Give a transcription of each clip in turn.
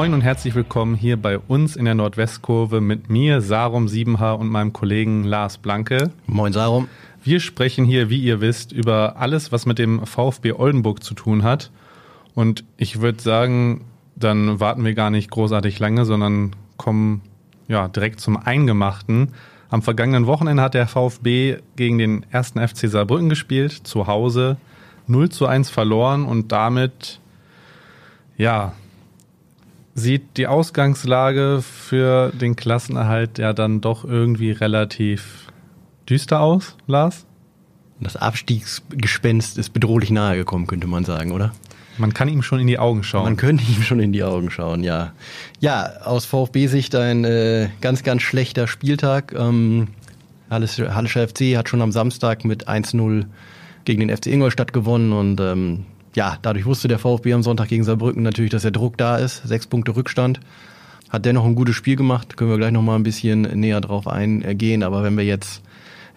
Moin und herzlich willkommen hier bei uns in der Nordwestkurve mit mir, Sarum Siebenhaar und meinem Kollegen Lars Blanke. Moin Sarum. Wir sprechen hier, wie ihr wisst, über alles, was mit dem VfB Oldenburg zu tun hat. Und ich würde sagen, dann warten wir gar nicht großartig lange, sondern kommen ja direkt zum Eingemachten. Am vergangenen Wochenende hat der VfB gegen den ersten FC Saarbrücken gespielt, zu Hause 0 zu 1 verloren und damit, ja, sieht die Ausgangslage für den Klassenerhalt ja dann doch irgendwie relativ düster aus, Lars? Das Abstiegsgespenst ist bedrohlich nahe gekommen, könnte man sagen, oder? Man kann ihm schon in die Augen schauen. Man könnte ihm schon in die Augen schauen, ja. Ja, aus VfB-Sicht ein äh, ganz, ganz schlechter Spieltag. Ähm, Hallischer FC hat schon am Samstag mit 1-0 gegen den FC Ingolstadt gewonnen und ähm, ja, dadurch wusste der VfB am Sonntag gegen Saarbrücken natürlich, dass der Druck da ist. Sechs Punkte Rückstand. Hat dennoch ein gutes Spiel gemacht. Können wir gleich nochmal ein bisschen näher drauf eingehen. Aber wenn wir jetzt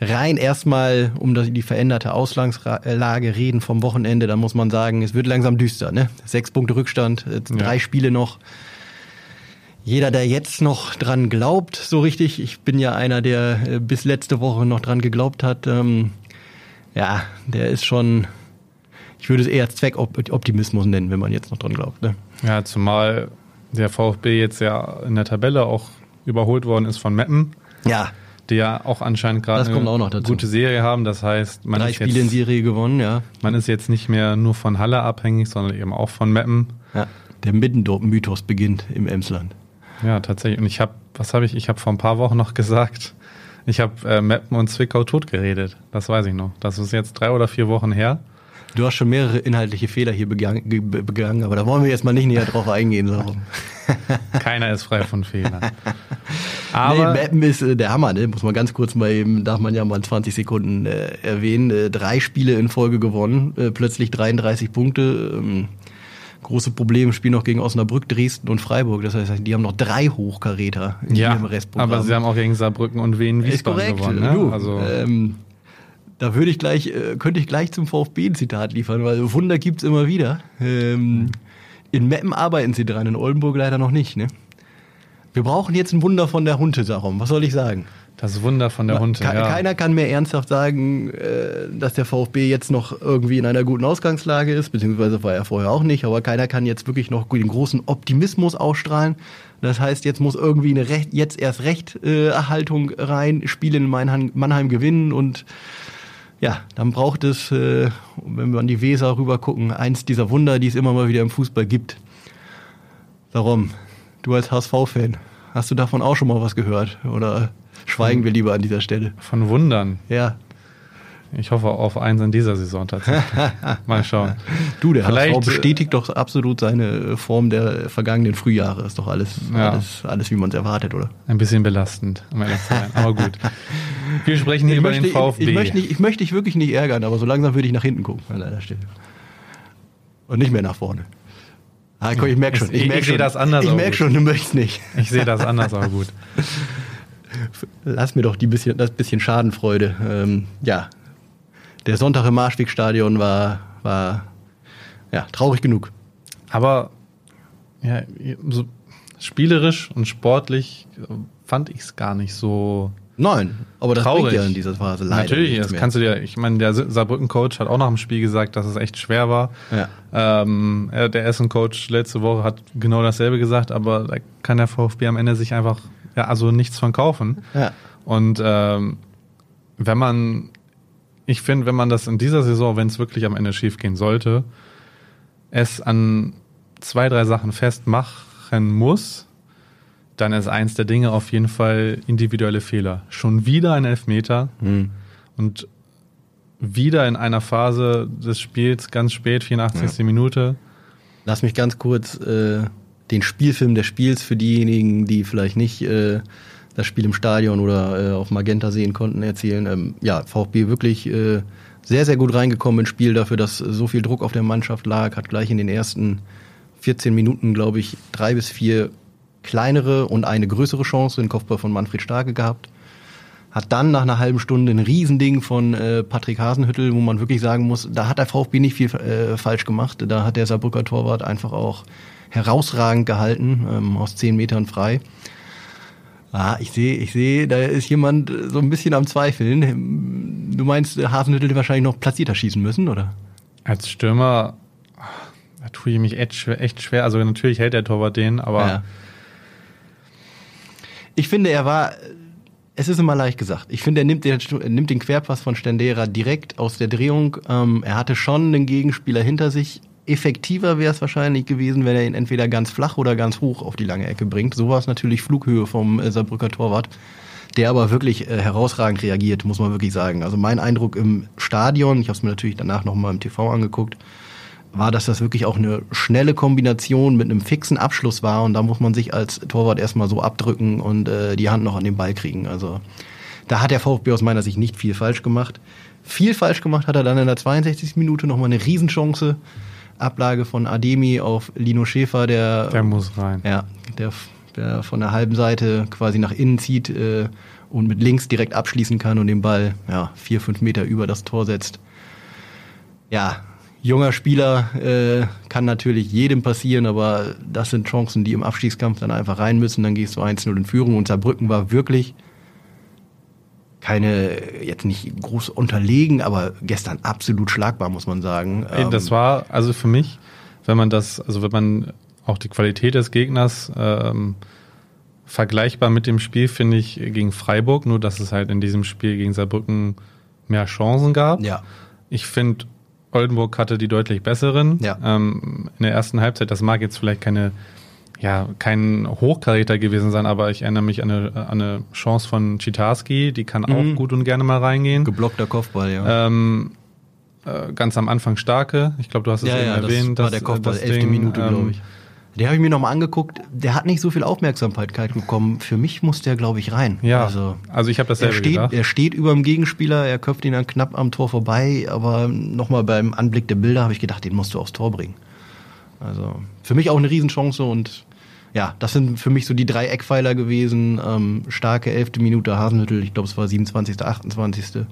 rein erstmal um die veränderte Ausgangslage reden vom Wochenende, dann muss man sagen, es wird langsam düster. Ne? Sechs Punkte Rückstand, drei ja. Spiele noch. Jeder, der jetzt noch dran glaubt, so richtig, ich bin ja einer, der äh, bis letzte Woche noch dran geglaubt hat, ähm, ja, der ist schon, ich würde es eher Zweckoptimismus nennen, wenn man jetzt noch dran glaubt. Ne? Ja, zumal der VfB jetzt ja in der Tabelle auch überholt worden ist von Meppen. Ja die ja auch anscheinend gerade eine gute Serie haben. Das heißt, man Drei ist Spiele jetzt, in Serie gewonnen, ja. Man ist jetzt nicht mehr nur von Halle abhängig, sondern eben auch von Meppen. Ja, der Middendorf-Mythos beginnt im Emsland. Ja, tatsächlich. Und ich habe, was habe ich? Ich habe vor ein paar Wochen noch gesagt, ich habe äh, Meppen und Zwickau totgeredet. Das weiß ich noch. Das ist jetzt drei oder vier Wochen her. Du hast schon mehrere inhaltliche Fehler hier begangen, begangen aber da wollen wir jetzt mal nicht näher drauf eingehen. So. Keiner ist frei von Fehlern. Aber nee, Mappen ist äh, der Hammer, ne? muss man ganz kurz mal eben, darf man ja mal 20 Sekunden äh, erwähnen. Äh, drei Spiele in Folge gewonnen, äh, plötzlich 33 Punkte. Ähm, große Probleme spielen noch gegen Osnabrück, Dresden und Freiburg. Das heißt, die haben noch drei Hochkaräter in ja, ihrem Restprogramm. Aber sie haben auch gegen Saarbrücken und Wien Wiesbaden gewonnen. Ne? Du, also ähm, da würde ich gleich, äh, könnte ich gleich zum VfB ein Zitat liefern, weil Wunder gibt's immer wieder. Ähm, in Meppen arbeiten sie dran, in Oldenburg leider noch nicht. Ne? Wir brauchen jetzt ein Wunder von der Hunte, Sarum. Was soll ich sagen? Das Wunder von der Hunte, ja. Keiner kann mehr ernsthaft sagen, äh, dass der VfB jetzt noch irgendwie in einer guten Ausgangslage ist, beziehungsweise war er vorher auch nicht, aber keiner kann jetzt wirklich noch den großen Optimismus ausstrahlen. Das heißt, jetzt muss irgendwie eine Recht, jetzt erst Recht-Erhaltung äh, rein, Spiele in Mannheim, Mannheim gewinnen und ja, dann braucht es, äh, wenn wir an die Weser rüber gucken, eins dieser Wunder, die es immer mal wieder im Fußball gibt. Warum? Du als HSV-Fan, hast du davon auch schon mal was gehört? Oder schweigen wir lieber an dieser Stelle? Von Wundern? Ja. Ich hoffe auf eins in dieser Saison tatsächlich. Mal schauen. Du, der Vielleicht, HSV bestätigt doch absolut seine Form der vergangenen Frühjahre. Ist doch alles, ja. alles, alles wie man es erwartet, oder? Ein bisschen belastend, um ehrlich zu sein. Aber gut. Wir sprechen hier ich über möchte, den VfB. Ich, ich, möchte nicht, ich möchte dich wirklich nicht ärgern, aber so langsam würde ich nach hinten gucken an deiner Stelle. Und nicht mehr nach vorne. Ah, guck, ich merke schon. Ich, ich, ich sehe das anders. Ich merke schon, du möchtest nicht. Ich sehe das anders, aber gut. Lass mir doch die bisschen, das bisschen Schadenfreude. Ähm, ja, der Sonntag im Marschwegstadion war, war ja, traurig genug. Aber ja, so spielerisch und sportlich fand ich es gar nicht so Nein, aber das Traurig. bringt ja in dieser Phase leider Natürlich, das mehr. kannst du dir, ich meine, der Saarbrücken-Coach hat auch nach dem Spiel gesagt, dass es echt schwer war. Ja. Ähm, der Essen-Coach letzte Woche hat genau dasselbe gesagt, aber da kann der VfB am Ende sich einfach, ja, also nichts von kaufen. Ja. Und ähm, wenn man, ich finde, wenn man das in dieser Saison, wenn es wirklich am Ende schief gehen sollte, es an zwei, drei Sachen festmachen muss, dann ist eins der Dinge auf jeden Fall individuelle Fehler. Schon wieder ein Elfmeter mhm. und wieder in einer Phase des Spiels, ganz spät, 84. Ja. Minute. Lass mich ganz kurz äh, den Spielfilm des Spiels für diejenigen, die vielleicht nicht äh, das Spiel im Stadion oder äh, auf Magenta sehen konnten, erzählen. Ähm, ja, VfB wirklich äh, sehr, sehr gut reingekommen ins Spiel dafür, dass so viel Druck auf der Mannschaft lag, hat gleich in den ersten 14 Minuten, glaube ich, drei bis vier kleinere und eine größere Chance, den Kopfball von Manfred Starke gehabt. hat dann nach einer halben Stunde ein Riesending von äh, Patrick Hasenhüttel, wo man wirklich sagen muss, da hat der VfB nicht viel äh, falsch gemacht. Da hat der Saarbrücker Torwart einfach auch herausragend gehalten, ähm, aus zehn Metern frei. Ah, ich sehe, ich sehe, da ist jemand so ein bisschen am Zweifeln. Du meinst, Hasenhüttel wahrscheinlich noch platzierter schießen müssen, oder? Als Stürmer da tue ich mich echt schwer, echt schwer. Also natürlich hält der Torwart den, aber. Ja. Ich finde, er war. Es ist immer leicht gesagt. Ich finde, er nimmt den, nimmt den Querpass von Stendera direkt aus der Drehung. Ähm, er hatte schon einen Gegenspieler hinter sich. Effektiver wäre es wahrscheinlich gewesen, wenn er ihn entweder ganz flach oder ganz hoch auf die lange Ecke bringt. So war es natürlich Flughöhe vom äh, Saarbrücker Torwart, der aber wirklich äh, herausragend reagiert, muss man wirklich sagen. Also mein Eindruck im Stadion, ich habe es mir natürlich danach nochmal im TV angeguckt, war, dass das wirklich auch eine schnelle Kombination mit einem fixen Abschluss war und da muss man sich als Torwart erstmal so abdrücken und äh, die Hand noch an den Ball kriegen. Also da hat der VfB aus meiner Sicht nicht viel falsch gemacht. Viel falsch gemacht hat er dann in der 62. Minute nochmal eine Riesenchance. Ablage von Ademi auf Lino Schäfer, der. Der muss rein. Ja, der, der von der halben Seite quasi nach innen zieht äh, und mit links direkt abschließen kann und den Ball ja, vier, fünf Meter über das Tor setzt. Ja, junger Spieler äh, kann natürlich jedem passieren, aber das sind Chancen, die im Abstiegskampf dann einfach rein müssen. Dann gehst du 1-0 in Führung und Saarbrücken war wirklich keine, jetzt nicht groß unterlegen, aber gestern absolut schlagbar, muss man sagen. Das ähm, war also für mich, wenn man das, also wenn man auch die Qualität des Gegners ähm, vergleichbar mit dem Spiel, finde ich, gegen Freiburg, nur dass es halt in diesem Spiel gegen Saarbrücken mehr Chancen gab. Ja. Ich finde, Oldenburg hatte die deutlich besseren. Ja. Ähm, in der ersten Halbzeit, das mag jetzt vielleicht keine, ja, kein Hochkaräter gewesen sein, aber ich erinnere mich an eine, an eine Chance von Chitarski, die kann auch mhm. gut und gerne mal reingehen. Geblockter Kopfball, ja. Ähm, äh, ganz am Anfang starke. Ich glaube, du hast es ja, eben ja, erwähnt. Das war der Kopfball, elfte Minute, ähm, glaube ich. Den habe ich mir nochmal angeguckt. Der hat nicht so viel Aufmerksamkeit bekommen. Für mich muss der, glaube ich, rein. Ja, also, also ich habe das selber steht, gedacht. Er steht über dem Gegenspieler, er köpft ihn dann knapp am Tor vorbei. Aber nochmal beim Anblick der Bilder habe ich gedacht, den musst du aufs Tor bringen. Also für mich auch eine Riesenchance und ja, das sind für mich so die drei Eckpfeiler gewesen. Ähm, starke elfte Minute Hasenhüttel, ich glaube es war 27., 28.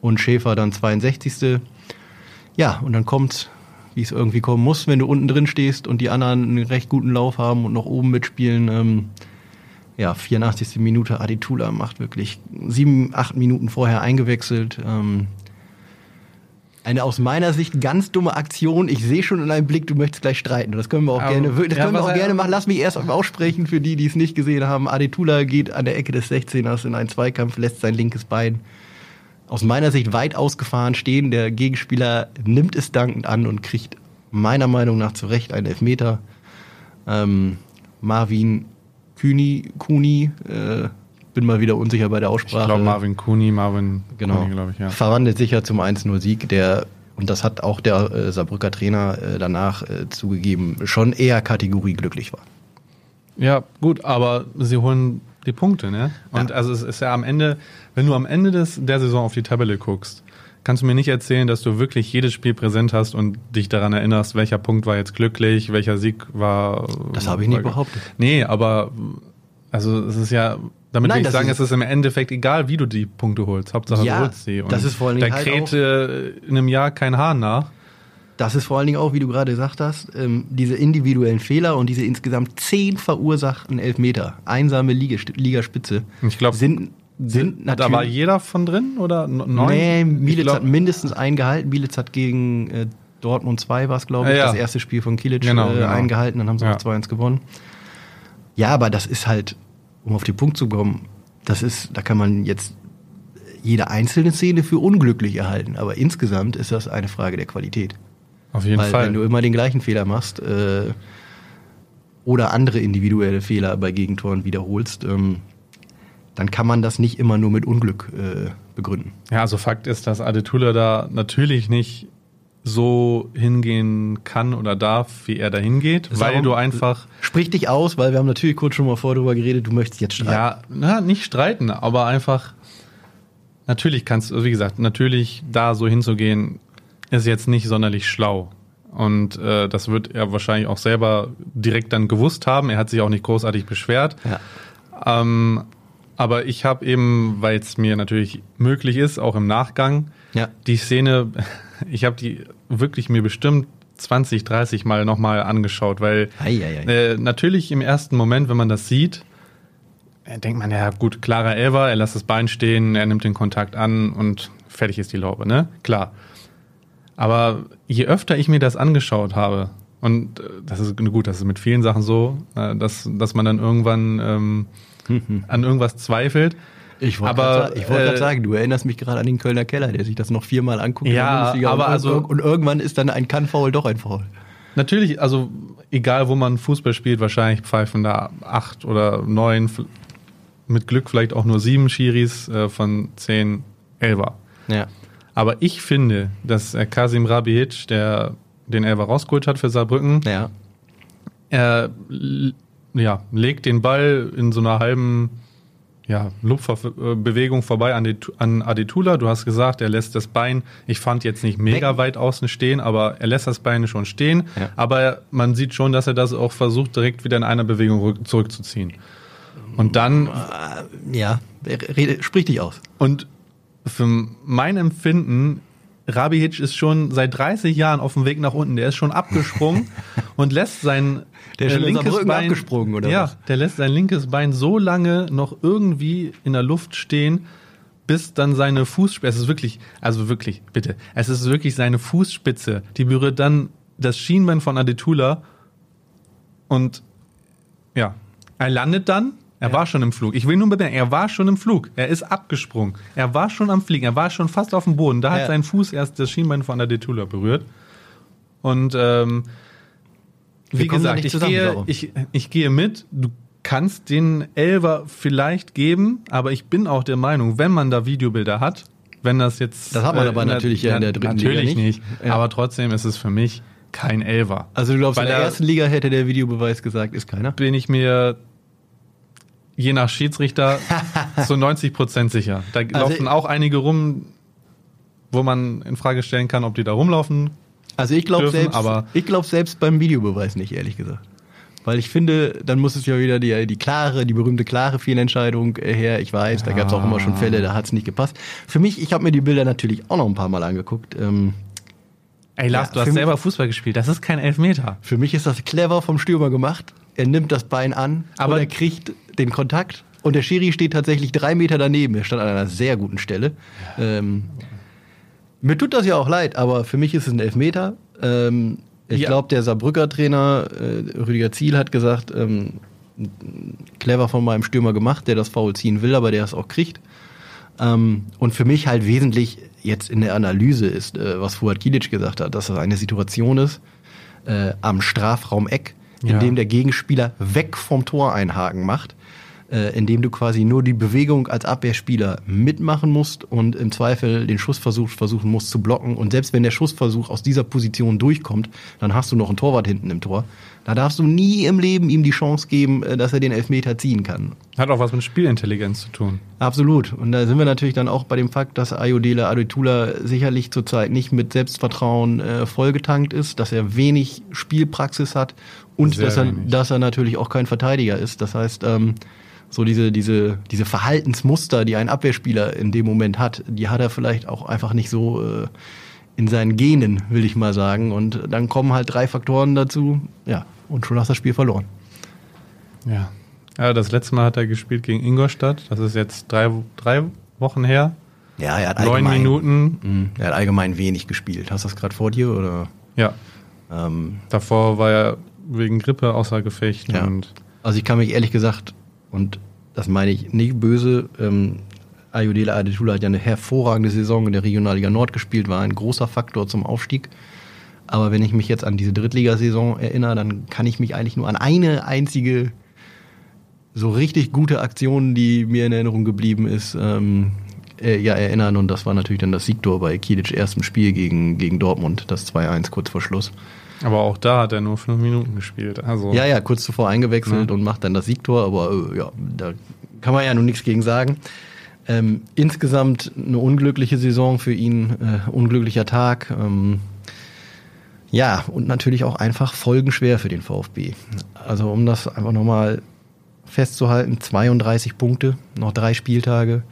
Und Schäfer dann 62. Ja, und dann kommt wie es irgendwie kommen muss, wenn du unten drin stehst und die anderen einen recht guten Lauf haben und noch oben mitspielen. Ähm, ja, 84. Minute Aditula macht wirklich sieben, acht Minuten vorher eingewechselt. Ähm, eine aus meiner Sicht ganz dumme Aktion. Ich sehe schon in deinem Blick, du möchtest gleich streiten. Das können wir auch Aber, gerne, das ja, können wir auch gerne machen. Lass mich erst aussprechen für die, die es nicht gesehen haben. Aditula geht an der Ecke des 16ers in einen Zweikampf, lässt sein linkes Bein aus meiner Sicht weit ausgefahren stehen. Der Gegenspieler nimmt es dankend an und kriegt meiner Meinung nach zu Recht einen Elfmeter. Ähm, Marvin Kühni, Kuni, äh, bin mal wieder unsicher bei der Aussprache. Ich glaube Marvin Kuni, Marvin genau, glaube ich, ja. Verwandelt sich ja zum 1-0-Sieg, der, und das hat auch der äh, Saarbrücker Trainer äh, danach äh, zugegeben, schon eher Kategorie glücklich war. Ja, gut, aber sie holen die Punkte, ne? Und ja. also es ist ja am Ende, wenn du am Ende des, der Saison auf die Tabelle guckst, kannst du mir nicht erzählen, dass du wirklich jedes Spiel präsent hast und dich daran erinnerst, welcher Punkt war jetzt glücklich, welcher Sieg war. Das habe ich nicht behauptet. Nee, aber also es ist ja, damit Nein, will ich sagen, es ist im Endeffekt egal, wie du die Punkte holst. Hauptsache ja, du holst sie. Und das ist vor allen Dingen da halt kräht in einem Jahr kein Hahn nach. Das ist vor allen Dingen auch, wie du gerade gesagt hast, ähm, diese individuellen Fehler und diese insgesamt zehn verursachten Elfmeter, einsame Ligaspitze, ich glaube, sind sind natürlich. Da war jeder von drin oder neun? Nee, Mielitz glaub, hat mindestens einen gehalten. Mielitz hat gegen äh, Dortmund 2 war es, glaube ich, ja, das erste Spiel von Kilic genau, äh, genau. eingehalten, dann haben sie ja. auch 2-1 gewonnen. Ja, aber das ist halt, um auf den Punkt zu kommen, das ist, da kann man jetzt jede einzelne Szene für unglücklich erhalten, aber insgesamt ist das eine Frage der Qualität. Auf jeden Weil, Fall. Wenn du immer den gleichen Fehler machst äh, oder andere individuelle Fehler bei Gegentoren wiederholst, ähm, dann kann man das nicht immer nur mit Unglück äh, begründen. Ja, also Fakt ist, dass Adetula da natürlich nicht so hingehen kann oder darf, wie er da hingeht, weil du einfach. Sprich dich aus, weil wir haben natürlich kurz schon mal vor darüber geredet, du möchtest jetzt streiten. Ja, na, nicht streiten, aber einfach. Natürlich kannst du, wie gesagt, natürlich da so hinzugehen, ist jetzt nicht sonderlich schlau. Und äh, das wird er wahrscheinlich auch selber direkt dann gewusst haben. Er hat sich auch nicht großartig beschwert. Ja. Ähm, aber ich habe eben, weil es mir natürlich möglich ist, auch im Nachgang, ja. die Szene, ich habe die wirklich mir bestimmt 20, 30 Mal nochmal angeschaut, weil ei, ei, ei. Äh, natürlich im ersten Moment, wenn man das sieht, äh, denkt man, ja gut, klarer Elver, er lässt das Bein stehen, er nimmt den Kontakt an und fertig ist die Laube, ne? Klar. Aber je öfter ich mir das angeschaut habe, und äh, das ist gut, das ist mit vielen Sachen so, äh, dass, dass man dann irgendwann ähm, an irgendwas zweifelt. Ich wollte gerade wollt äh, sagen, du erinnerst mich gerade an den Kölner Keller, der sich das noch viermal anguckt. Ja, aber und, also und irgendwann ist dann ein Kann-Foul doch ein Foul. Natürlich, also egal wo man Fußball spielt, wahrscheinlich pfeifen da acht oder neun, mit Glück vielleicht auch nur sieben Schiris äh, von zehn Elber. Ja. Aber ich finde, dass äh, Kasim Rabic, der den Elber rausgeholt hat für Saarbrücken, ja. er ja, legt den Ball in so einer halben ja, Lupferbewegung vorbei an, die, an Adetula. Du hast gesagt, er lässt das Bein, ich fand jetzt nicht mega weit außen stehen, aber er lässt das Bein schon stehen. Ja. Aber man sieht schon, dass er das auch versucht, direkt wieder in einer Bewegung zurückzuziehen. Und dann. Äh, ja, rede, sprich dich aus. Und für mein Empfinden Rabihic ist schon seit 30 Jahren auf dem Weg nach unten. Der ist schon abgesprungen und lässt sein der ist äh, linkes Bein abgesprungen oder ja, was? der lässt sein linkes Bein so lange noch irgendwie in der Luft stehen, bis dann seine Fußspitze, es ist wirklich, also wirklich, bitte, es ist wirklich seine Fußspitze, die berührt dann das Schienbein von Adetula und ja, er landet dann er ja. war schon im Flug. Ich will nur bemerken, er war schon im Flug. Er ist abgesprungen. Er war schon am Fliegen. Er war schon fast auf dem Boden. Da ja. hat sein Fuß erst das Schienbein von der Detula berührt. Und ähm, wie gesagt, ich gehe, ich, ich gehe mit. Du kannst den Elver vielleicht geben, aber ich bin auch der Meinung, wenn man da Videobilder hat, wenn das jetzt. Das hat man äh, aber natürlich ja in der dritten natürlich Liga nicht. nicht ja. Aber trotzdem ist es für mich kein Elver. Also du glaubst, Bei in der ersten Liga hätte der Videobeweis gesagt, ist keiner? Bin ich mir je nach Schiedsrichter zu 90 Prozent sicher. Da also laufen auch einige rum, wo man in Frage stellen kann, ob die da rumlaufen. Also ich glaube selbst, aber ich glaube selbst beim Videobeweis nicht, ehrlich gesagt. Weil ich finde, dann muss es ja wieder die, die klare, die berühmte klare Fehlentscheidung her. Ich weiß, da gab es auch immer schon Fälle, da hat es nicht gepasst. Für mich, ich habe mir die Bilder natürlich auch noch ein paar Mal angeguckt. Ähm, Ey Lars, ja, du hast selber Fußball gespielt. Das ist kein Elfmeter. Für mich ist das clever vom Stürmer gemacht. Er nimmt das Bein an, aber er kriegt den Kontakt und der Schiri steht tatsächlich drei Meter daneben. Er stand an einer sehr guten Stelle. Ähm, mir tut das ja auch leid, aber für mich ist es ein Elfmeter. Ähm, ich ja. glaube, der Saarbrücker Trainer äh, Rüdiger Ziel hat gesagt, ähm, clever von meinem Stürmer gemacht, der das Foul ziehen will, aber der es auch kriegt. Ähm, und für mich halt wesentlich jetzt in der Analyse ist, äh, was Fuad Kilic gesagt hat, dass das eine Situation ist äh, am Strafraum-Eck, in ja. dem der Gegenspieler weg vom Tor einhaken macht äh, indem du quasi nur die Bewegung als Abwehrspieler mitmachen musst und im Zweifel den Schussversuch versuchen musst zu blocken. Und selbst wenn der Schussversuch aus dieser Position durchkommt, dann hast du noch einen Torwart hinten im Tor. Da darfst du nie im Leben ihm die Chance geben, äh, dass er den Elfmeter ziehen kann. Hat auch was mit Spielintelligenz zu tun. Absolut. Und da sind wir natürlich dann auch bei dem Fakt, dass Ayodele Adetula sicherlich zurzeit nicht mit Selbstvertrauen äh, vollgetankt ist, dass er wenig Spielpraxis hat und dass er, dass er natürlich auch kein Verteidiger ist. Das heißt, ähm, so diese, diese, diese Verhaltensmuster, die ein Abwehrspieler in dem Moment hat, die hat er vielleicht auch einfach nicht so äh, in seinen Genen, will ich mal sagen. Und dann kommen halt drei Faktoren dazu, ja, und schon hast du das Spiel verloren. Ja. Ja, das letzte Mal hat er gespielt gegen Ingolstadt. Das ist jetzt drei, drei Wochen her. Ja, er hat Neun Minuten. Mh, er hat allgemein wenig gespielt. Hast du das gerade vor dir? Oder? Ja. Ähm, Davor war er wegen Grippe außer Gefecht. Ja. also ich kann mich ehrlich gesagt und das meine ich nicht böse. Ähm, Ayodele Adetula hat ja eine hervorragende Saison in der Regionalliga Nord gespielt, war ein großer Faktor zum Aufstieg. Aber wenn ich mich jetzt an diese Drittligasaison erinnere, dann kann ich mich eigentlich nur an eine einzige so richtig gute Aktion, die mir in Erinnerung geblieben ist, ähm, äh, ja, erinnern. Und das war natürlich dann das Siegtor bei Kilic erstem Spiel gegen, gegen Dortmund, das 2-1 kurz vor Schluss. Aber auch da hat er nur fünf Minuten gespielt. Also ja, ja, kurz zuvor eingewechselt ja. und macht dann das Siegtor, aber äh, ja, da kann man ja nun nichts gegen sagen. Ähm, insgesamt eine unglückliche Saison für ihn, äh, unglücklicher Tag. Ähm, ja, und natürlich auch einfach folgenschwer für den VfB. Also um das einfach nochmal festzuhalten, 32 Punkte, noch drei Spieltage.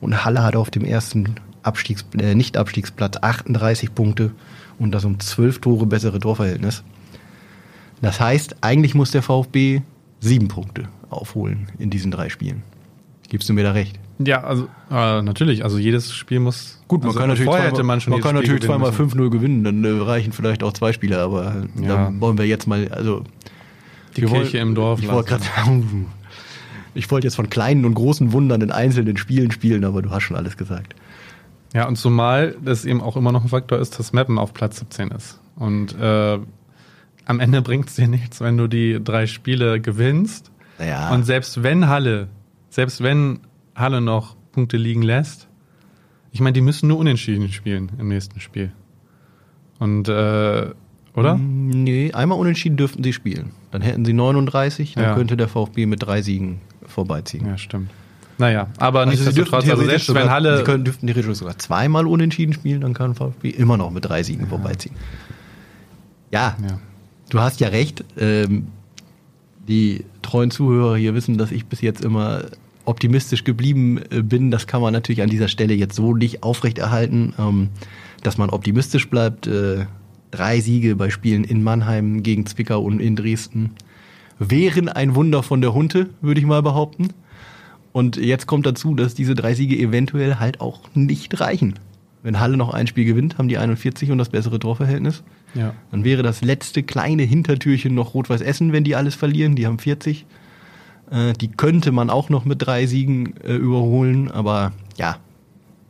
Und Halle hat auf dem ersten Abstiegs äh, Nicht-Abstiegsplatz 38 Punkte und das um 12 Tore bessere Torverhältnis. Das heißt, eigentlich muss der VfB sieben Punkte aufholen in diesen drei Spielen. Gibst du mir da recht? Ja, also äh, natürlich. Also jedes Spiel muss. Gut, man also kann natürlich vorher zweimal, hätte man schon man kann natürlich zweimal gewinnen 5-0 gewinnen, dann äh, reichen vielleicht auch zwei Spieler, aber Ja. da wollen wir jetzt mal, also Die wir Kirche wollen- im Dorf Ich wollte gerade ich wollte jetzt von kleinen und großen Wundern in einzelnen Spielen spielen, aber du hast schon alles gesagt. Ja, und zumal das eben auch immer noch ein Faktor ist, dass Mappen auf Platz 17 ist. Und äh, am Ende bringt es dir nichts, wenn du die drei Spiele gewinnst. Naja, Und selbst wenn Halle, selbst wenn Halle noch Punkte liegen lässt, ich meine, die müssen nur unentschieden spielen im nächsten Spiel. Und, äh, oder? Mm, Nee, einmal unentschieden dürften sie spielen. Dann hätten sie 39, dann Ja. könnte der VfB mit drei Siegen vorbeiziehen. Ja, stimmt. Naja, aber Also nichtsdestotrotz, also selbst sogar, wenn Halle. sie können, dürften theoretisch sogar zweimal unentschieden spielen, dann kann VfB immer noch mit drei Siegen vorbeiziehen. Ja, ja. du hast ja recht. Ähm, die treuen Zuhörer hier wissen, dass ich bis jetzt immer optimistisch geblieben äh, bin. Das kann man natürlich an dieser Stelle jetzt so nicht aufrechterhalten, ähm, dass man optimistisch bleibt. Äh, drei Siege bei Spielen in Mannheim gegen Zwickau und in Dresden wären ein Wunder von der Hunte, würde ich mal behaupten. Und jetzt kommt dazu, dass diese drei Siege eventuell halt auch nicht reichen. Wenn Halle noch ein Spiel gewinnt, haben die 41 und das bessere Torverhältnis. ja. Dann wäre das letzte kleine Hintertürchen noch Rot-Weiß Essen, wenn die alles verlieren. Die haben 40. Äh, die könnte man auch noch mit drei Siegen äh, überholen, aber ja,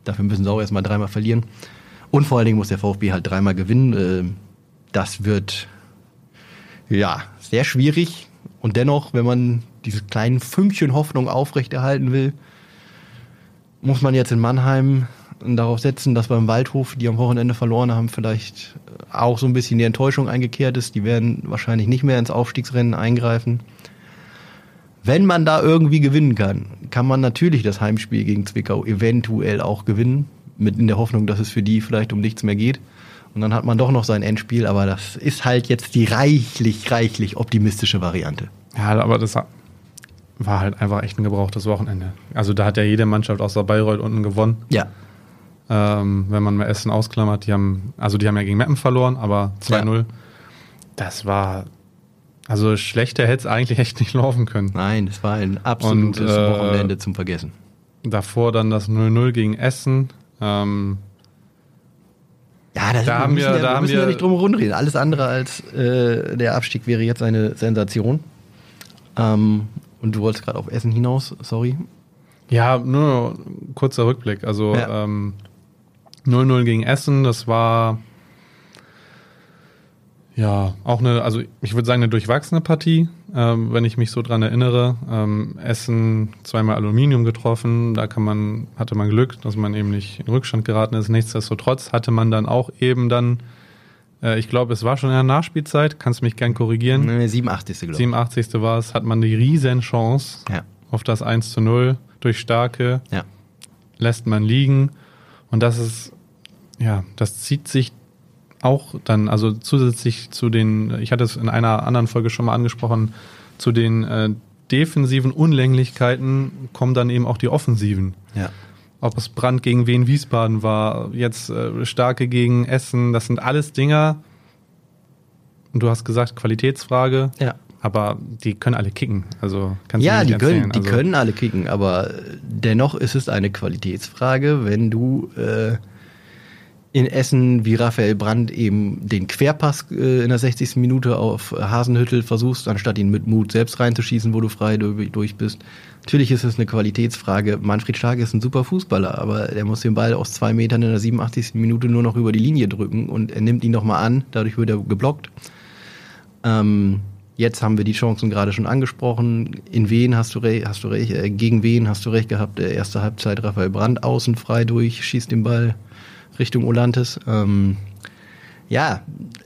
dafür müssen sie auch erstmal dreimal verlieren. Und vor allen Dingen muss der VfB halt dreimal gewinnen. Äh, das wird ja sehr schwierig. Und dennoch, wenn man dieses kleinen Fünkchen Hoffnung aufrechterhalten will, muss man jetzt in Mannheim darauf setzen, dass beim Waldhof, die am Wochenende verloren haben, vielleicht auch so ein bisschen die Enttäuschung eingekehrt ist. Die werden wahrscheinlich nicht mehr ins Aufstiegsrennen eingreifen. Wenn man da irgendwie gewinnen kann, kann man natürlich das Heimspiel gegen Zwickau eventuell auch gewinnen, mit in der Hoffnung, dass es für die vielleicht um nichts mehr geht. Und dann hat man doch noch sein Endspiel, aber das ist halt jetzt die reichlich, reichlich optimistische Variante. Ja, aber das war halt einfach echt ein gebrauchtes Wochenende. Also da hat ja jede Mannschaft außer Bayreuth unten gewonnen. Ja, Ähm, wenn man mal Essen ausklammert, die haben, also die haben ja gegen Meppen verloren, aber 2-0. Ja. Das war, also schlechter hätte es eigentlich echt nicht laufen können. nein, es war ein absolutes Und, äh, Wochenende zum Vergessen. Davor dann das 0-0 gegen Essen. Ähm, Ja, das Da haben müssen wir- ja, da wir haben wir- ja nicht drum herum reden. Alles andere als äh, der Abstieg wäre jetzt eine Sensation. Ähm, und du wolltest gerade auf Essen hinaus, sorry. ja, nur kurzer Rückblick. Also Ja. ähm, 0-0 gegen Essen, das war ja auch eine, also ich würde sagen, eine durchwachsene Partie, ähm, wenn ich mich so dran erinnere. Ähm, Essen zweimal Aluminium getroffen, da kann man, hatte man Glück, dass man eben nicht in Rückstand geraten ist. Nichtsdestotrotz hatte man dann auch eben dann, äh, ich glaube, es war schon in der Nachspielzeit, kannst mich gern korrigieren. Nee, 87. glaube ich. 87. war es, hat man die riesen Chance Ja, auf das 1 zu 0 durch Starke, ja. lässt man liegen. Und das ist, ja, das zieht sich auch dann, also zusätzlich zu den, ich hatte es in einer anderen Folge schon mal angesprochen, zu den äh, defensiven Unlänglichkeiten kommen dann eben auch die offensiven. ja. Ob es Brand gegen Wien Wiesbaden war, jetzt äh, Starke gegen Essen, das sind alles Dinger. Und du hast gesagt, Qualitätsfrage. Ja. Aber die können alle kicken. Also kannst du Ja, nicht die erzählen. können, die also, können alle kicken, aber dennoch ist es eine Qualitätsfrage, wenn du äh, in Essen wie Raphael Brandt eben den Querpass äh, in der 60. Minute auf Hasenhüttel versuchst, anstatt ihn mit Mut selbst reinzuschießen, wo du frei durch, bist. Natürlich ist es eine Qualitätsfrage. Manfred Starke ist ein super Fußballer, aber der muss den Ball aus zwei Metern in der 87. Minute nur noch über die Linie drücken und er nimmt ihn nochmal an, dadurch wird er geblockt. Ähm, jetzt haben wir die Chancen gerade schon angesprochen. In wen hast du recht, hast du recht, äh, gegen wen hast du recht gehabt? Der erste Halbzeit Raphael Brandt außen frei durch, schießt den Ball Richtung Olantes. Ähm, ja,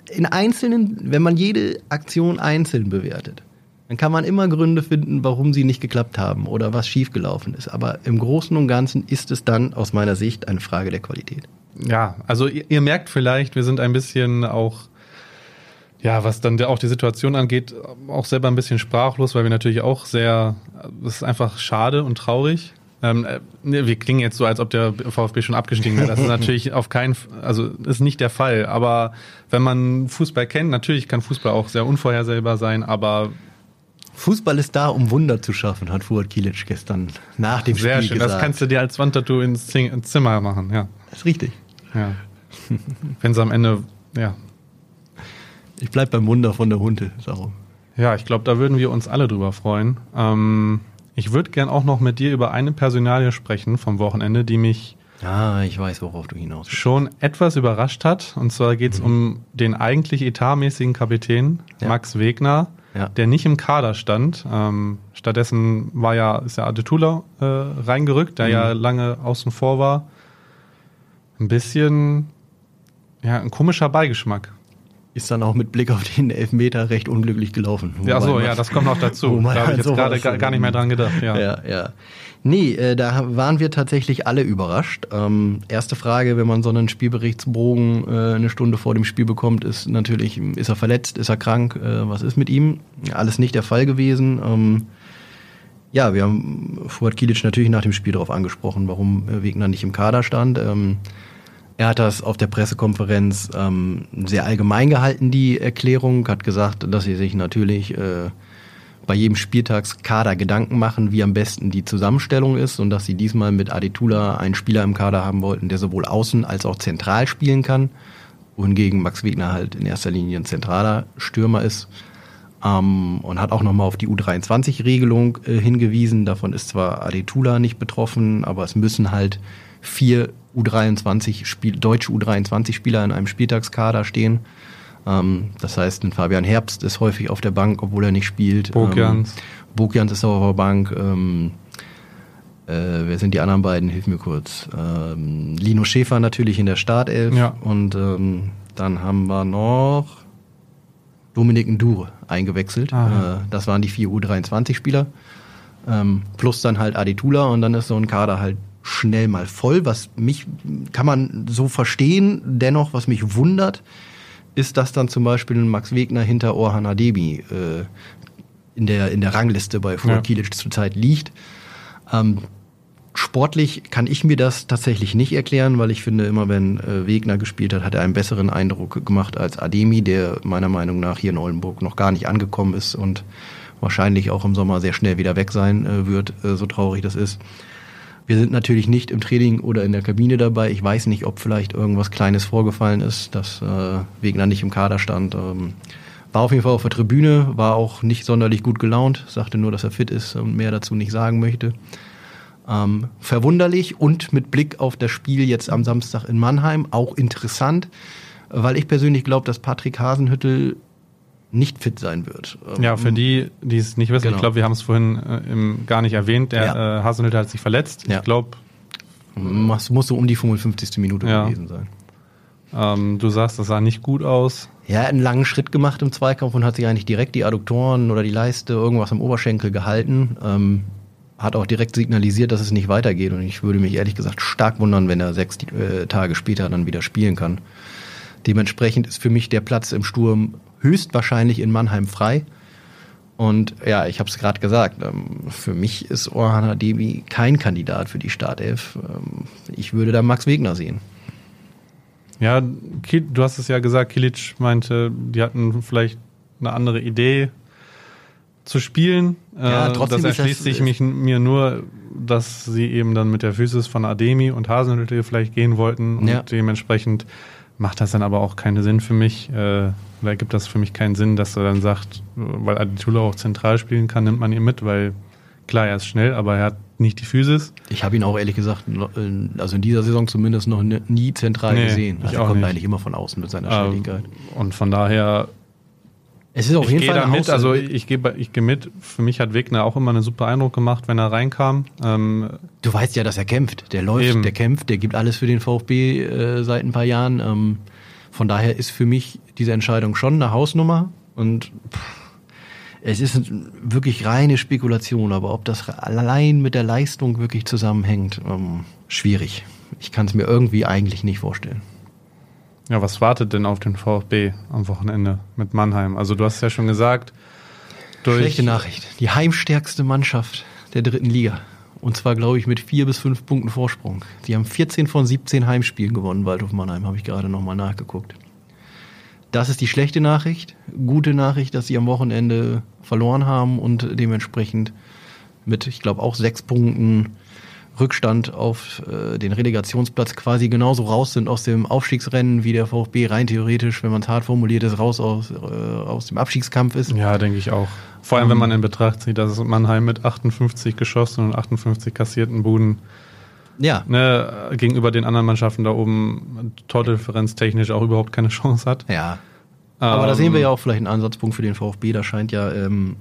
in einzelnen, wenn man jede Aktion einzeln bewertet, dann kann man immer Gründe finden, warum sie nicht geklappt haben oder was schiefgelaufen ist. Aber im Großen und Ganzen ist es dann aus meiner Sicht eine Frage der Qualität. Ja, also ihr, ihr merkt vielleicht, wir sind ein bisschen auch ja, was dann auch die Situation angeht, auch selber ein bisschen sprachlos, weil wir natürlich auch sehr, das ist einfach schade und traurig. Ähm, äh, wir klingen jetzt so, als ob der VfB schon abgestiegen wäre. Das ist natürlich auf keinen, also ist nicht der Fall. Aber wenn man Fußball kennt, natürlich kann Fußball auch sehr unvorhersehbar sein, aber Fußball ist da, um Wunder zu schaffen, hat Fuad Kilic gestern nach dem Sehr Spiel schön. gesagt. Das kannst du dir als Wandtattoo ins Zimmer machen, ja. Das ist richtig. Ja. Wenn sie am Ende, ja. Ich bleib beim Wunder von der Hunde, darum. Ja, ich glaube, da würden wir uns alle drüber freuen. Ähm, ich würde gern auch noch mit dir über eine Personalie sprechen vom Wochenende, die mich Ah, ich weiß, worauf du hinaus willst. Schon etwas überrascht hat. Und zwar geht es mhm. um den eigentlich etatmäßigen Kapitän, ja. Max Wegner, ja. der nicht im Kader stand. Ähm, stattdessen war ja, ist ja Adetula äh, reingerückt, der mhm. ja lange außen vor war. Ein bisschen, ja, ein komischer Beigeschmack ist dann auch mit Blick auf den Elfmeter recht unglücklich gelaufen. Ja, so, ja, das kommt noch dazu. Da habe ich jetzt gerade gar nicht mehr dran gedacht. Ja, ja. ja. Nee, äh, da waren wir tatsächlich alle überrascht. Ähm, erste Frage, wenn man so einen Spielberichtsbogen äh, eine Stunde vor dem Spiel bekommt, ist natürlich, ist er verletzt, ist er krank, äh, was ist mit ihm? Alles nicht der Fall gewesen. Ähm, ja, wir haben Fuad Kilic natürlich nach dem Spiel darauf angesprochen, warum Wegner nicht im Kader stand. Ähm, er hat das auf der Pressekonferenz ähm, sehr allgemein gehalten, die Erklärung, hat gesagt, dass sie sich natürlich äh, bei jedem Spieltagskader Gedanken machen, wie am besten die Zusammenstellung ist und dass sie diesmal mit Adetula einen Spieler im Kader haben wollten, der sowohl außen als auch zentral spielen kann, wohingegen Max Wegner halt in erster Linie ein zentraler Stürmer ist. Ähm, und hat auch nochmal auf die U23-Regelung äh, hingewiesen. Davon ist zwar Adetula nicht betroffen, aber es müssen halt vier U23 Spiel, deutsche U23-Spieler in einem Spieltagskader stehen. Ähm, das heißt, ein Fabian Herbst ist häufig auf der Bank, obwohl er nicht spielt. Bokjans. Ähm, Bokjans ist auf der Bank. Ähm, äh, wer sind die anderen beiden? Hilf mir kurz. Ähm, Lino Schäfer natürlich in der Startelf. Ja. Und ähm, dann haben wir noch Dominik Ndure eingewechselt. Äh, das waren die vier U23-Spieler. Ähm, plus dann halt Aditula und dann ist so ein Kader halt schnell mal voll. Was mich, kann man so verstehen, dennoch, was mich wundert, ist, dass dann zum Beispiel Max Wegner hinter Orhan Adebi äh, in, der, in der Rangliste bei Fuad ja. Kilic zurzeit liegt. Ähm, sportlich kann ich mir das tatsächlich nicht erklären, weil ich finde, immer wenn äh, Wegner gespielt hat, hat er einen besseren Eindruck gemacht als Ademi, der meiner Meinung nach hier in Oldenburg noch gar nicht angekommen ist und wahrscheinlich auch im Sommer sehr schnell wieder weg sein äh, wird, äh, so traurig das ist. Wir sind natürlich nicht im Training oder in der Kabine dabei. Ich weiß nicht, ob vielleicht irgendwas Kleines vorgefallen ist, dass äh, Wegner nicht im Kader stand. Ähm, war auf jeden Fall auf der Tribüne, war auch nicht sonderlich gut gelaunt, sagte nur, dass er fit ist und mehr dazu nicht sagen möchte. Ähm, verwunderlich und mit Blick auf das Spiel jetzt am Samstag in Mannheim auch interessant, weil ich persönlich glaube, dass Patrick Hasenhüttel nicht fit sein wird. Ja, für die, die es nicht wissen, genau. ich glaube, wir haben es vorhin äh, im, gar nicht erwähnt, der ja. äh, Hasenhüttl hat sich verletzt. Ja. Ich glaube. Es muss so um die 55. Minute ja. gewesen sein. Ähm, du sagst, das sah nicht gut aus. Ja, er hat einen langen Schritt gemacht im Zweikampf und hat sich eigentlich direkt die Adduktoren oder die Leiste, irgendwas am Oberschenkel gehalten. Ähm, hat auch direkt signalisiert, dass es nicht weitergeht. Und ich würde mich ehrlich gesagt stark wundern, wenn er sechs äh, Tage später dann wieder spielen kann. Dementsprechend ist für mich der Platz im Sturm höchstwahrscheinlich in Mannheim frei. Und ja, ich habe es gerade gesagt, ähm, für mich ist Orhan Hadebi kein Kandidat für die Startelf. Ähm, ich würde da Max Wegner sehen. Ja, du hast es ja gesagt, Kilic meinte, die hatten vielleicht eine andere Idee zu spielen. Ja, äh, trotzdem das erschließt sich mich, mir nur, dass sie eben dann mit der Physis von Ademi und Hasenhüttl vielleicht gehen wollten und ja. dementsprechend macht das dann aber auch keinen Sinn für mich. Äh, oder gibt das für mich keinen Sinn, dass er dann sagt, weil Aditula auch zentral spielen kann, nimmt man ihn mit, weil klar, er ist schnell, aber er hat nicht die Physis. Ich habe ihn auch ehrlich gesagt, also in dieser Saison zumindest noch nie zentral nee, gesehen. Also er kommt nicht. eigentlich immer von außen mit seiner Schnelligkeit. und von daher es ist auf ich jeden Fall da mit, also ich gehe ich geh mit. Für mich hat Wegner auch immer einen super Eindruck gemacht, wenn er reinkam. Ähm, du weißt ja, dass er kämpft. Der läuft, eben. der kämpft, der gibt alles für den VfB äh, seit ein paar Jahren. Ähm, von daher ist für mich diese Entscheidung schon eine Hausnummer und pff, es ist wirklich reine Spekulation, aber ob das allein mit der Leistung wirklich zusammenhängt, ähm, schwierig. Ich kann es mir irgendwie eigentlich nicht vorstellen. Ja, was wartet denn auf den VfB am Wochenende mit Mannheim? Also du hast ja schon gesagt, durch Schlechte Nachricht. Die heimstärkste Mannschaft der dritten Liga. Und zwar, glaube ich, mit vier bis fünf Punkten Vorsprung. Sie haben 14 von 17 Heimspielen gewonnen, Waldhof Mannheim, habe ich gerade nochmal nachgeguckt. Das ist die schlechte Nachricht. Gute Nachricht, dass sie am Wochenende verloren haben und dementsprechend mit, ich glaube, auch sechs Punkten Rückstand auf äh, den Relegationsplatz quasi genauso raus sind aus dem Aufstiegsrennen wie der VfB rein theoretisch, wenn man es hart formuliert ist, raus aus, äh, aus dem Abstiegskampf ist. Ja, denke ich auch. Vor allem, wenn man in Betracht zieht, dass Mannheim mit 58 geschossen und 58 kassierten Buden ja. ne, gegenüber den anderen Mannschaften da oben Tordifferenz technisch auch überhaupt keine Chance hat. Ja. Aber ähm, da sehen wir ja auch vielleicht einen Ansatzpunkt für den VfB. Da scheint ja ähm,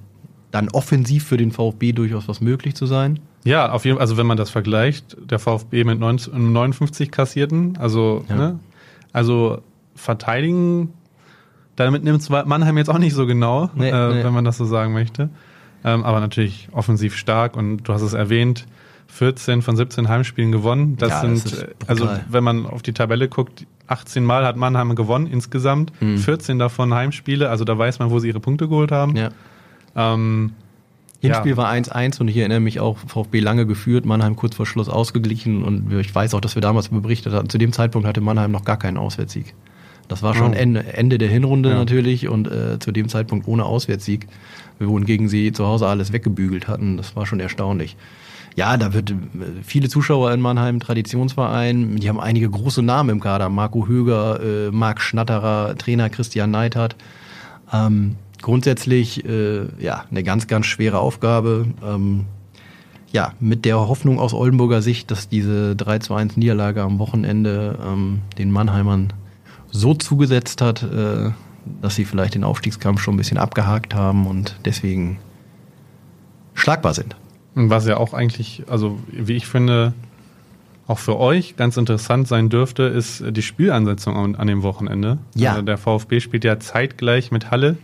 dann offensiv für den VfB durchaus was möglich zu sein. Ja, auf jeden Fall, also wenn man das vergleicht, der VfB mit 59 kassierten, also, ja. ne, also verteidigen, damit nimmt Mannheim jetzt auch nicht so genau, nee, äh, nee. wenn man das so sagen möchte. Ähm, aber natürlich offensiv stark und du hast es erwähnt, 14 von 17 Heimspielen gewonnen. Das ja, sind, das also wenn man auf die Tabelle guckt, 18 Mal hat Mannheim gewonnen insgesamt, hm. 14 davon Heimspiele, also da weiß man, wo sie ihre Punkte geholt haben. Ja. Ähm, Hinspiel ja. war 1-1 und ich erinnere mich auch, VfB lange geführt, Mannheim kurz vor Schluss ausgeglichen und ich weiß auch, dass wir damals berichtet hatten, zu dem Zeitpunkt hatte Mannheim noch gar keinen Auswärtssieg. Das war schon oh. Ende, Ende der Hinrunde ja. natürlich und äh, zu dem Zeitpunkt ohne Auswärtssieg, wohingegen sie zu Hause alles weggebügelt hatten. Das war schon erstaunlich. Ja, da wird äh, viele Zuschauer in Mannheim, Traditionsverein, die haben einige große Namen im Kader. Marco Höger, äh, Marc Schnatterer, Trainer Christian Neidhardt. Ähm, grundsätzlich äh, ja eine ganz, ganz schwere Aufgabe. Ähm, ja, mit der Hoffnung aus Oldenburger Sicht, dass diese 3 zu 1 Niederlage am Wochenende ähm, den Mannheimern so zugesetzt hat, äh, dass sie vielleicht den Aufstiegskampf schon ein bisschen abgehakt haben und deswegen schlagbar sind. Was ja auch eigentlich, also wie ich finde, auch für euch ganz interessant sein dürfte, ist die Spielansetzung an, an dem Wochenende. Ja. Also der VfB spielt ja zeitgleich mit Halle.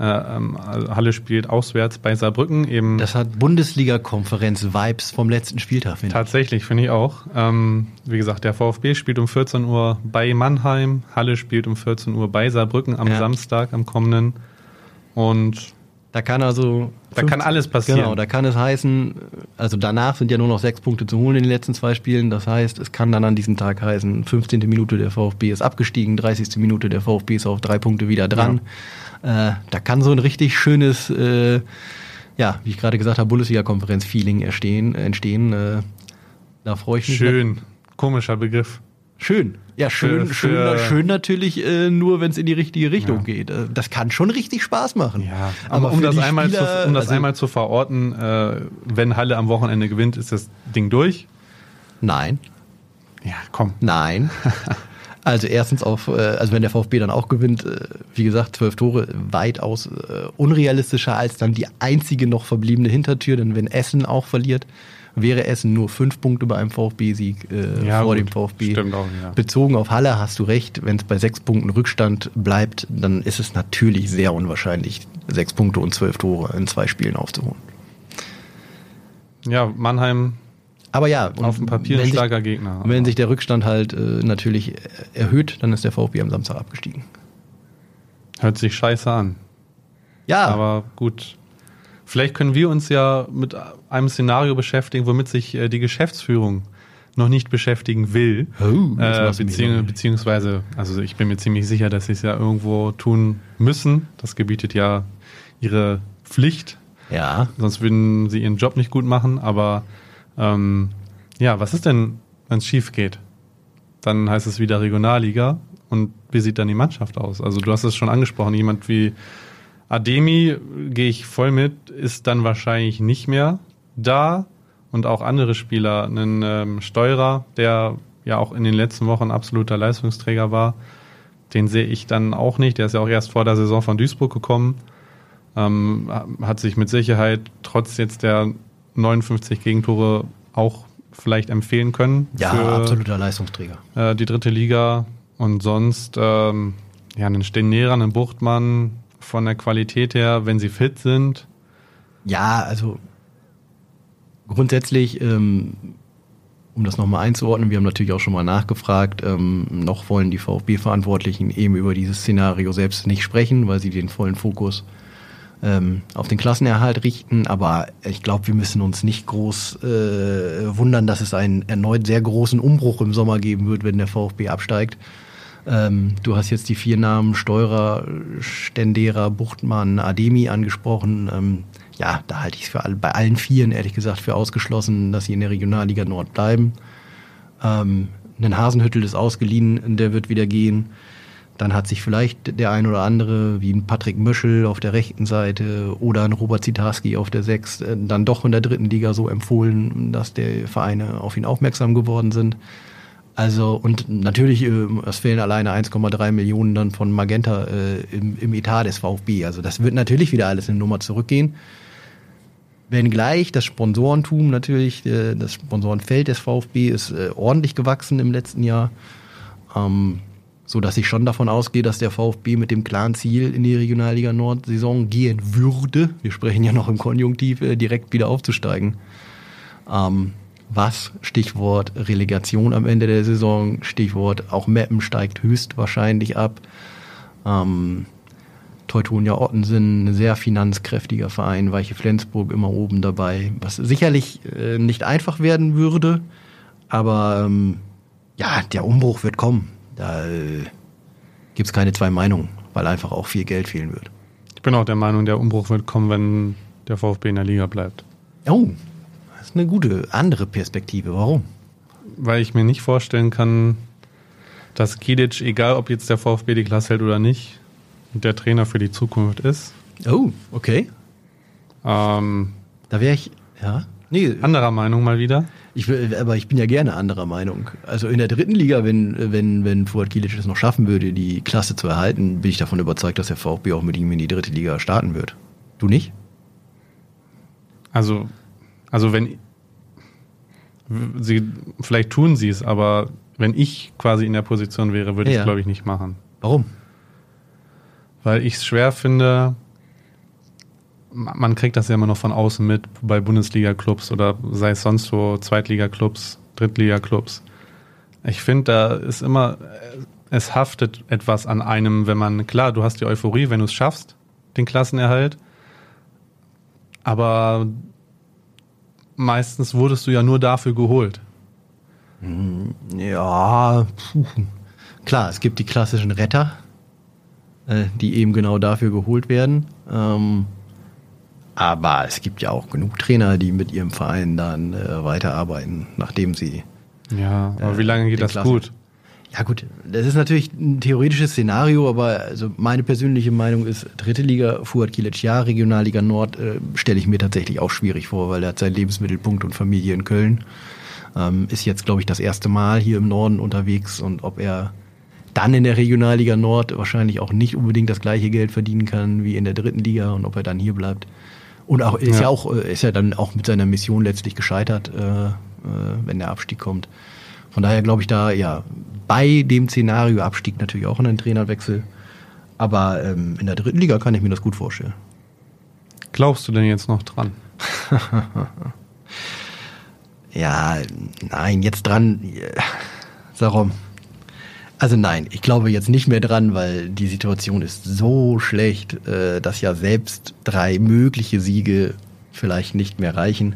Äh, ähm, Halle spielt auswärts bei Saarbrücken eben. Das hat Bundesliga-Konferenz-Vibes vom letzten Spieltag, finde ich. Tatsächlich, finde ich auch. Ähm, wie gesagt, der VfB spielt um 14 Uhr bei Mannheim, Halle spielt um 14 Uhr bei Saarbrücken am ja. Samstag, am kommenden. Und da kann also. Da 15, kann alles passieren. Genau, da kann es heißen, also danach sind ja nur noch sechs Punkte zu holen in den letzten zwei Spielen. Das heißt, es kann dann an diesem Tag heißen, 15. Minute der VfB ist abgestiegen, 30. Minute der VfB ist auf drei Punkte wieder dran. Ja. Äh, da kann so ein richtig schönes, äh, ja, wie ich gerade gesagt habe, Bundesliga-Konferenz-Feeling entstehen. entstehen. Äh, da freue ich mich. Schön, komischer Begriff. Schön. Ja, schön, für, für schön, schön natürlich äh, nur, wenn es in die richtige Richtung ja. geht. Äh, das kann schon richtig Spaß machen. Ja, aber, aber um, das einmal, Spieler, zu, um das also, einmal zu verorten, äh, wenn Halle am Wochenende gewinnt, ist das Ding durch? Nein. Ja, komm. Nein. Also erstens auf, äh, also wenn der VfB dann auch gewinnt, äh, wie gesagt, zwölf Tore weitaus äh, unrealistischer als dann die einzige noch verbliebene Hintertür, denn wenn Essen auch verliert, wäre Essen nur fünf Punkte bei einem VfB-Sieg äh, ja, vor gut. dem VfB. Stimmt auch, ja. Bezogen auf Halle hast du recht, wenn es bei sechs Punkten Rückstand bleibt, dann ist es natürlich sehr unwahrscheinlich, sechs Punkte und zwölf Tore in zwei Spielen aufzuholen. Ja, Mannheim aber ja, auf dem Papier ein starker sich, Gegner. Wenn sich der Rückstand halt äh, natürlich erhöht, dann ist der VfB am Samstag abgestiegen. Hört sich scheiße an. Ja. Aber gut. Vielleicht können wir uns ja mit einem Szenario beschäftigen, womit sich äh, die Geschäftsführung noch nicht beschäftigen will. Oh, äh, beziehungs beziehungsweise, also ich bin mir ziemlich sicher, dass sie es ja irgendwo tun müssen. Das gebietet ja ihre Pflicht. Ja. Sonst würden sie ihren Job nicht gut machen, aber ähm, ja, was ist denn, wenn es schief geht? Dann heißt es wieder Regionalliga. Und wie sieht dann die Mannschaft aus? Also du hast es schon angesprochen, jemand wie Ademi, gehe ich voll mit, ist dann wahrscheinlich nicht mehr da. Und auch andere Spieler, einen ähm, Steurer, der ja auch in den letzten Wochen absoluter Leistungsträger war, den sehe ich dann auch nicht. Der ist ja auch erst vor der Saison von Duisburg gekommen. Ähm, hat sich mit Sicherheit trotz jetzt der 59 Gegentore auch vielleicht empfehlen können. Ja, absoluter Leistungsträger. Äh, die dritte Liga und sonst ähm, ja, einen Stenera, einen Buchtmann von der Qualität her, wenn sie fit sind. Ja, also grundsätzlich ähm, um das nochmal einzuordnen, wir haben natürlich auch schon mal nachgefragt, ähm, noch wollen die VfB-Verantwortlichen eben über dieses Szenario selbst nicht sprechen, weil sie den vollen Fokus ähm, auf den Klassenerhalt richten. Aber ich glaube, wir müssen uns nicht groß äh, wundern, dass es einen erneut sehr großen Umbruch im Sommer geben wird, wenn der VfB absteigt. Ähm, du hast jetzt die vier Namen Steurer, Stendera, Buchtmann, Ademi angesprochen. Ähm, ja, da halte ich es alle, bei allen Vieren ehrlich gesagt für ausgeschlossen, dass sie in der Regionalliga Nord bleiben. Ähm, ein Hasenhüttel ist ausgeliehen, der wird wieder gehen. Dann hat sich vielleicht der ein oder andere, wie ein Patrick Möschel auf der rechten Seite oder ein Robert Zitarski auf der Sechs, äh, dann doch in der dritten Liga so empfohlen, dass die Vereine auf ihn aufmerksam geworden sind. Also und natürlich, äh, es fehlen alleine 1,3 Millionen dann von Magenta äh, im, im Etat des VfB. Also das wird natürlich wieder alles in Nummer zurückgehen. Wenngleich das Sponsorentum natürlich, äh, das Sponsorenfeld des VfB ist ordentlich gewachsen im letzten Jahr. Ähm, so dass ich schon davon ausgehe, dass der VfB mit dem klaren Ziel in die Regionalliga Nord-Saison gehen würde. Wir sprechen ja noch im Konjunktiv, äh, direkt wieder aufzusteigen. Ähm, was, Stichwort Relegation am Ende der Saison, Stichwort auch Meppen steigt höchstwahrscheinlich ab. Ähm, Teutonia Ottensen, ein sehr finanzkräftiger Verein, Weiche Flensburg immer oben dabei, was sicherlich äh, nicht einfach werden würde, aber ähm, ja, der Umbruch wird kommen. Da äh, gibt es keine zwei Meinungen, weil einfach auch viel Geld fehlen wird. Ich bin auch der Meinung, der Umbruch wird kommen, wenn der VfB in der Liga bleibt. Oh, das ist eine gute andere Perspektive. Warum? Weil ich mir nicht vorstellen kann, dass Kidic, egal ob jetzt der VfB die Klasse hält oder nicht, der Trainer für die Zukunft ist. Oh, okay. Ähm, da wäre ich, ja. Nee, anderer Meinung mal wieder. Ich, aber ich bin ja gerne anderer Meinung. Also in der dritten Liga, wenn, wenn, wenn Fuad Kilic es noch schaffen würde, die Klasse zu erhalten, bin ich davon überzeugt, dass der VfB auch mit ihm in die dritte Liga starten wird. Du nicht? Also, also wenn sie, vielleicht tun sie es, aber wenn ich quasi in der Position wäre, würde ja. ich es, glaube ich, nicht machen. Warum? weil ich es schwer finde, man kriegt das ja immer noch von außen mit bei Bundesliga-Clubs oder sei es sonst so Zweitliga-Clubs, Drittliga-Clubs. Ich finde, da ist immer, es haftet etwas an einem, wenn man, klar, du hast die Euphorie, wenn du es schaffst, den Klassenerhalt, aber meistens wurdest du ja nur dafür geholt. Ja, puh. klar, es gibt die klassischen Retter, äh, die eben genau dafür geholt werden. Ähm, aber es gibt ja auch genug Trainer, die mit ihrem Verein dann äh, weiterarbeiten, nachdem sie. Ja, aber äh, wie lange geht das Klassen gut? Ja gut, das ist natürlich ein theoretisches Szenario, aber also meine persönliche Meinung ist, dritte Liga, Fuad Kilic, ja, Regionalliga Nord äh, stelle ich mir tatsächlich auch schwierig vor, weil er hat seinen Lebensmittelpunkt und Familie in Köln. Ähm, ist jetzt, glaube ich, das erste Mal hier im Norden unterwegs und ob er dann in der Regionalliga Nord wahrscheinlich auch nicht unbedingt das gleiche Geld verdienen kann wie in der dritten Liga und ob er dann hier bleibt. Und auch ist ja, ja auch äh, ist ja dann auch mit seiner Mission letztlich gescheitert, äh, äh, wenn der Abstieg kommt. Von daher glaube ich da ja bei dem Szenario Abstieg natürlich auch einen Trainerwechsel, aber ähm, in der dritten Liga kann ich mir das gut vorstellen. Glaubst du denn jetzt noch dran? ja, nein, jetzt dran. Warum? Also nein, ich glaube jetzt nicht mehr dran, weil die Situation ist so schlecht, äh, dass ja selbst drei mögliche Siege vielleicht nicht mehr reichen.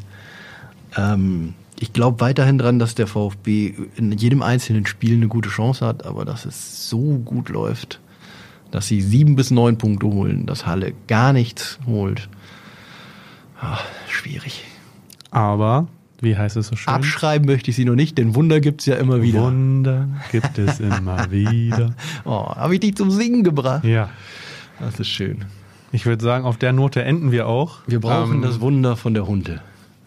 Ähm, ich glaube weiterhin dran, dass der VfB in jedem einzelnen Spiel eine gute Chance hat, aber dass es so gut läuft, dass sie sieben bis neun Punkte holen, dass Halle gar nichts holt. Ach, schwierig. Aber wie heißt es so schön? Abschreiben möchte ich sie noch nicht, denn Wunder gibt es ja immer wieder. Wunder gibt es immer wieder. Oh, habe ich dich zum Singen gebracht? Ja. Das ist schön. Ich würde sagen, auf der Note enden wir auch. Wir brauchen ähm, das Wunder von der Hunde.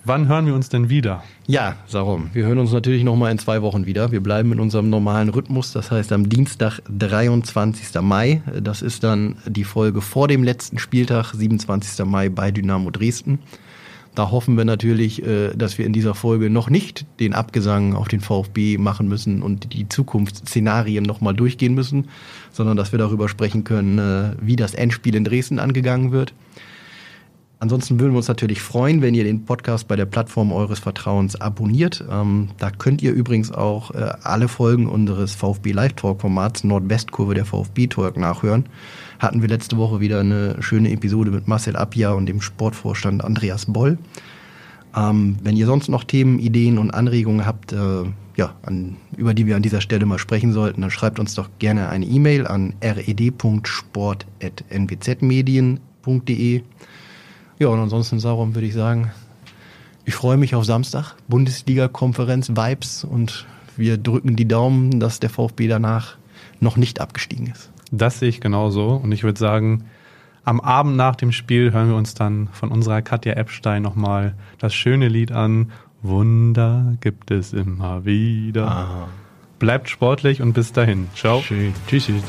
Wann hören wir uns denn wieder? Ja, Sarum. Wir hören uns natürlich nochmal in zwei Wochen wieder. Wir bleiben in unserem normalen Rhythmus. Das heißt am Dienstag, 23. Mai. Das ist dann die Folge vor dem letzten Spieltag, 27. Mai bei Dynamo Dresden. Da hoffen wir natürlich, äh, dass wir in dieser Folge noch nicht den Abgesang auf den VfB machen müssen und die Zukunftsszenarien nochmal durchgehen müssen, sondern dass wir darüber sprechen können, äh, wie das Endspiel in Dresden angegangen wird. Ansonsten würden wir uns natürlich freuen, wenn ihr den Podcast bei der Plattform eures Vertrauens abonniert. Ähm, da könnt ihr übrigens auch äh, alle Folgen unseres VfB Live Talk Formats Nordwestkurve der VfB Talk nachhören. Hatten wir letzte Woche wieder eine schöne Episode mit Marcel Appia und dem Sportvorstand Andreas Boll. Ähm, wenn ihr sonst noch Themen, Ideen und Anregungen habt, äh, ja, an, über die wir an dieser Stelle mal sprechen sollten, dann schreibt uns doch gerne eine E-Mail an red.sport.nwzmedien.de. Ja, und ansonsten, Sauron, würde ich sagen, ich freue mich auf Samstag, Bundesliga-Konferenz, Vibes und wir drücken die Daumen, dass der VfB danach noch nicht abgestiegen ist. Das sehe ich genauso und ich würde sagen, am Abend nach dem Spiel hören wir uns dann von unserer Katja Epstein nochmal das schöne Lied an. Wunder gibt es immer wieder. Ah. Bleibt sportlich und bis dahin. Ciao. Tschüss. tschüss.